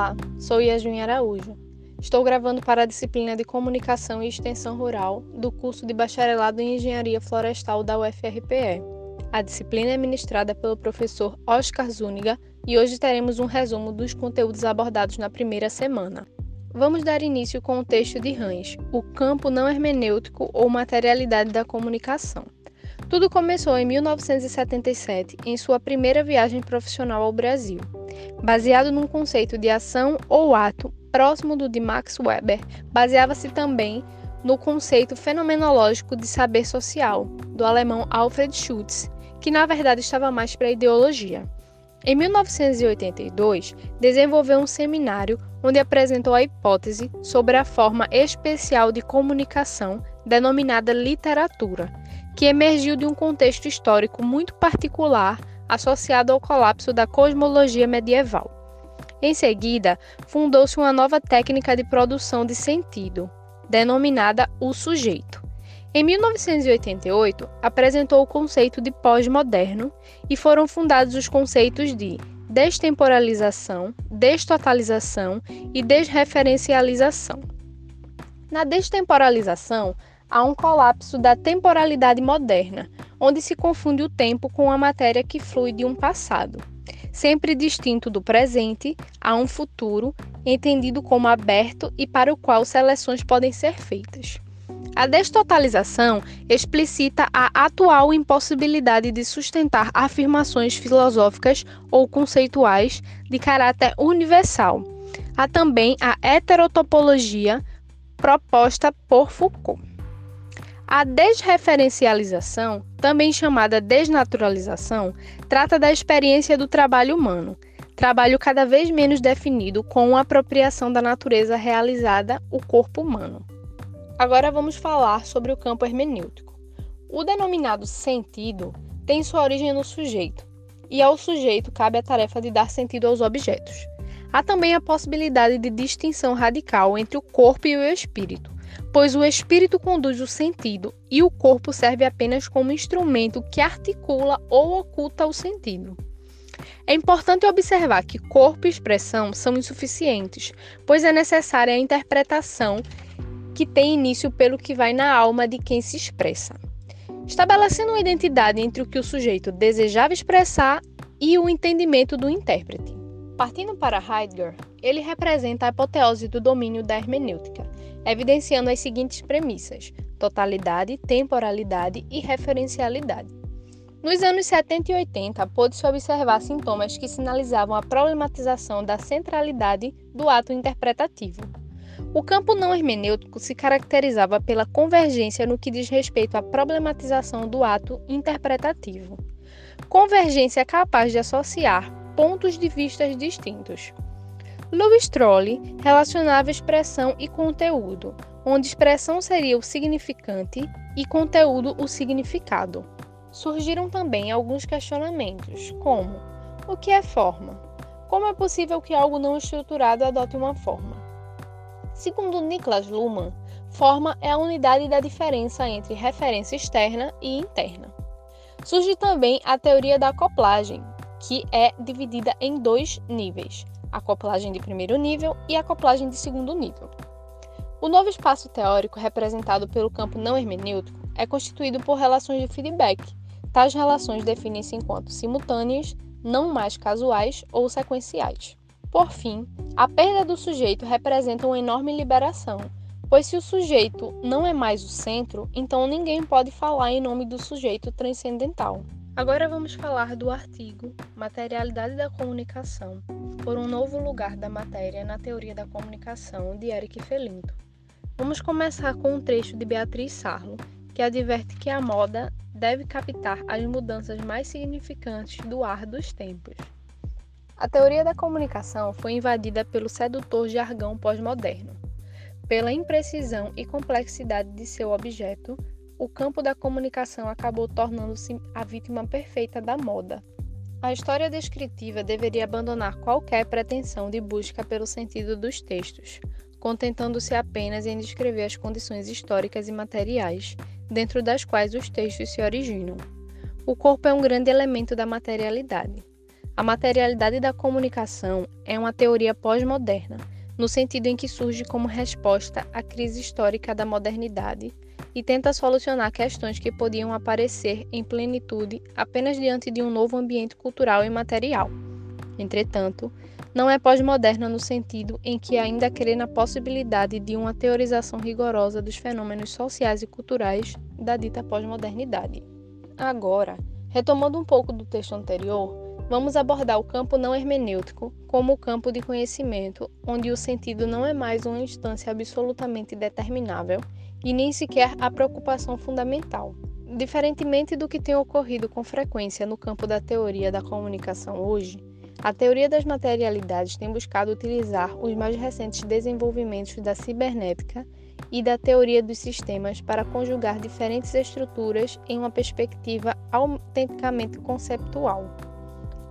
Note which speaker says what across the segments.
Speaker 1: Olá, sou Yasmin Araújo. Estou gravando para a disciplina de Comunicação e Extensão Rural do curso de Bacharelado em Engenharia Florestal da UFRPE. A disciplina é ministrada pelo professor Oscar Zúñiga e hoje teremos um resumo dos conteúdos abordados na primeira semana. Vamos dar início com o texto de Rães, O Campo Não Hermenêutico ou Materialidade da Comunicação. Tudo começou em 1977, em sua primeira viagem profissional ao Brasil. Baseado num conceito de ação ou ato próximo do de Max Weber, baseava-se também no conceito fenomenológico de saber social, do alemão Alfred Schutz, que na verdade estava mais para a ideologia. Em 1982, desenvolveu um seminário onde apresentou a hipótese sobre a forma especial de comunicação denominada literatura, que emergiu de um contexto histórico muito particular associado ao colapso da cosmologia medieval. Em seguida, fundou-se uma nova técnica de produção de sentido, denominada o sujeito. Em 1988, apresentou o conceito de pós-moderno e foram fundados os conceitos de destemporalização, destotalização e desreferencialização. Na destemporalização, há um colapso da temporalidade moderna, onde se confunde o tempo com a matéria que flui de um passado, sempre distinto do presente a um futuro, entendido como aberto e para o qual seleções podem ser feitas. A destotalização explicita a atual impossibilidade de sustentar afirmações filosóficas ou conceituais de caráter universal. Há também a heterotopologia proposta por Foucault. A desreferencialização, também chamada desnaturalização, trata da experiência do trabalho humano, trabalho cada vez menos definido com a apropriação da natureza realizada, o corpo humano. Agora vamos falar sobre o campo hermenêutico. O denominado sentido tem sua origem no sujeito, e ao sujeito cabe a tarefa de dar sentido aos objetos. Há também a possibilidade de distinção radical entre o corpo e o espírito, pois o espírito conduz o sentido e o corpo serve apenas como instrumento que articula ou oculta o sentido. É importante observar que corpo e expressão são insuficientes, pois é necessária a interpretação que tem início pelo que vai na alma de quem se expressa, estabelecendo uma identidade entre o que o sujeito desejava expressar e o entendimento do intérprete. Partindo para Heidegger, ele representa a apoteose do domínio da hermenêutica, evidenciando as seguintes premissas: totalidade, temporalidade e referencialidade. Nos anos 70 e 80, pôde-se observar sintomas que sinalizavam a problematização da centralidade do ato interpretativo. O campo não hermenêutico se caracterizava pela convergência no que diz respeito à problematização do ato interpretativo. Convergência capaz de associar pontos de vista distintos. Louis Trolle relacionava expressão e conteúdo, onde expressão seria o significante e conteúdo o significado. Surgiram também alguns questionamentos, como: o que é forma? Como é possível que algo não estruturado adote uma forma? Segundo Niklas Luhmann, forma é a unidade da diferença entre referência externa e interna. Surge também a teoria da acoplagem, que é dividida em dois níveis: acoplagem de primeiro nível e acoplagem de segundo nível. O novo espaço teórico representado pelo campo não hermenêutico é constituído por relações de feedback. Tais relações definem-se enquanto simultâneas, não mais casuais ou sequenciais. Por fim, a perda do sujeito representa uma enorme liberação, pois se o sujeito não é mais o centro, então ninguém pode falar em nome do sujeito transcendental. Agora vamos falar do artigo Materialidade da Comunicação por um novo lugar da matéria na teoria da comunicação de Eric Felinto. Vamos começar com um trecho de Beatriz Sarlo, que adverte que a moda deve captar as mudanças mais significantes do ar dos tempos. A teoria da comunicação foi invadida pelo sedutor jargão pós-moderno. Pela imprecisão e complexidade de seu objeto, o campo da comunicação acabou tornando-se a vítima perfeita da moda. A história descritiva deveria abandonar qualquer pretensão de busca pelo sentido dos textos, contentando-se apenas em descrever as condições históricas e materiais, dentro das quais os textos se originam. O corpo é um grande elemento da materialidade. A materialidade da comunicação é uma teoria pós-moderna, no sentido em que surge como resposta à crise histórica da modernidade e tenta solucionar questões que podiam aparecer em plenitude apenas diante de um novo ambiente cultural e material. Entretanto, não é pós-moderna no sentido em que ainda crê na possibilidade de uma teorização rigorosa dos fenômenos sociais e culturais da dita pós-modernidade. Agora, retomando um pouco do texto anterior, Vamos abordar o campo não hermenêutico como o campo de conhecimento, onde o sentido não é mais uma instância absolutamente determinável e nem sequer a preocupação fundamental. Diferentemente do que tem ocorrido com frequência no campo da teoria da comunicação hoje, a teoria das materialidades tem buscado utilizar os mais recentes desenvolvimentos da cibernética e da teoria dos sistemas para conjugar diferentes estruturas em uma perspectiva autenticamente conceptual.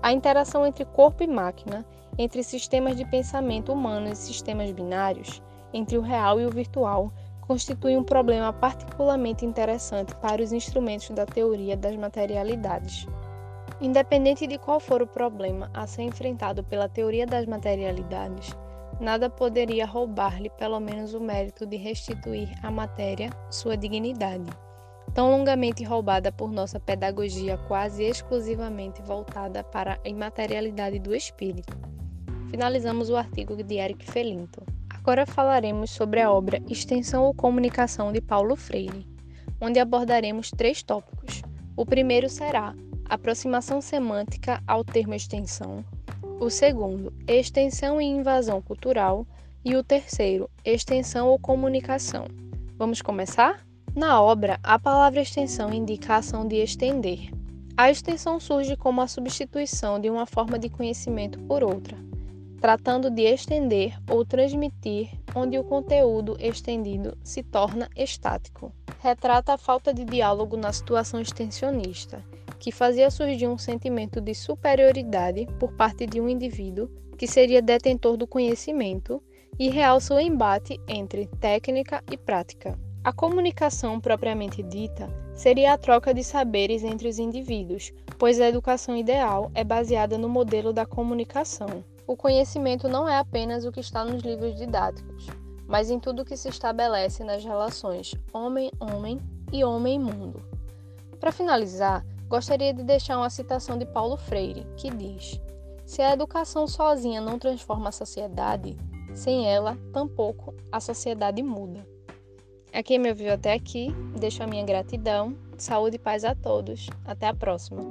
Speaker 1: A interação entre corpo e máquina, entre sistemas de pensamento humanos e sistemas binários, entre o real e o virtual, constitui um problema particularmente interessante para os instrumentos da teoria das materialidades. Independente de qual for o problema a ser enfrentado pela teoria das materialidades, nada poderia roubar-lhe pelo menos o mérito de restituir à matéria sua dignidade tão longamente roubada por nossa pedagogia quase exclusivamente voltada para a imaterialidade do espírito. Finalizamos o artigo de Eric Felinto. Agora falaremos sobre a obra Extensão ou Comunicação de Paulo Freire, onde abordaremos três tópicos. O primeiro será aproximação semântica ao termo extensão, o segundo, extensão e invasão cultural, e o terceiro, extensão ou comunicação. Vamos começar? Na obra, a palavra extensão indica a ação de estender. A extensão surge como a substituição de uma forma de conhecimento por outra, tratando de estender ou transmitir, onde o conteúdo estendido se torna estático. Retrata a falta de diálogo na situação extensionista, que fazia surgir um sentimento de superioridade por parte de um indivíduo que seria detentor do conhecimento e realça o embate entre técnica e prática. A comunicação propriamente dita seria a troca de saberes entre os indivíduos, pois a educação ideal é baseada no modelo da comunicação. O conhecimento não é apenas o que está nos livros didáticos, mas em tudo que se estabelece nas relações homem-homem e homem-mundo. Para finalizar, gostaria de deixar uma citação de Paulo Freire, que diz: Se a educação sozinha não transforma a sociedade, sem ela, tampouco a sociedade muda. A quem me ouviu até aqui, deixo a minha gratidão. Saúde e paz a todos. Até a próxima.